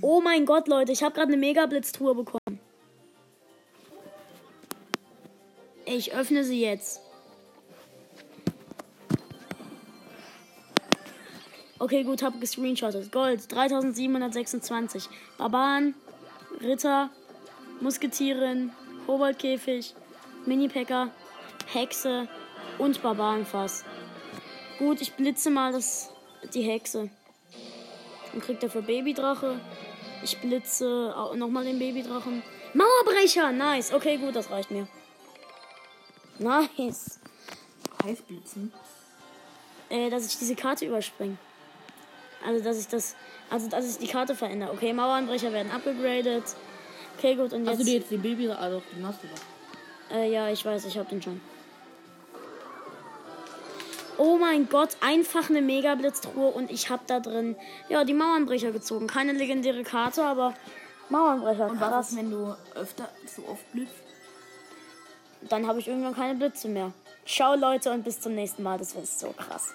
Oh mein Gott, Leute, ich habe gerade eine Mega-Blitztruhe bekommen. Ich öffne sie jetzt. Okay, gut, hab gescreenshottet. Gold 3726. Barbaren, Ritter, Musketierin, Koboldkäfig, Mini-Packer, Hexe und Barbarenfass. Gut, ich blitze mal das, die Hexe. Dann kriegt er für Babydrache. Ich blitze nochmal den Babydrachen. Mauerbrecher! Nice. Okay, gut, das reicht mir. Nice. Heißblitzen. Äh, dass ich diese Karte überspringe. Also, dass ich das. Also, dass ich die Karte verändere. Okay, Mauernbrecher werden abgegradet. Okay, gut, und jetzt. Hast du dir jetzt die Baby, also den hast du doch. Äh, ja, ich weiß, ich hab den schon. Oh mein Gott, einfach eine Mega-Blitztruhe und ich hab da drin, ja, die Mauernbrecher gezogen. Keine legendäre Karte, aber Mauernbrecher. Und was ist, wenn du öfter so oft blitzt? Dann habe ich irgendwann keine Blitze mehr. Ciao Leute und bis zum nächsten Mal. Das wird so krass.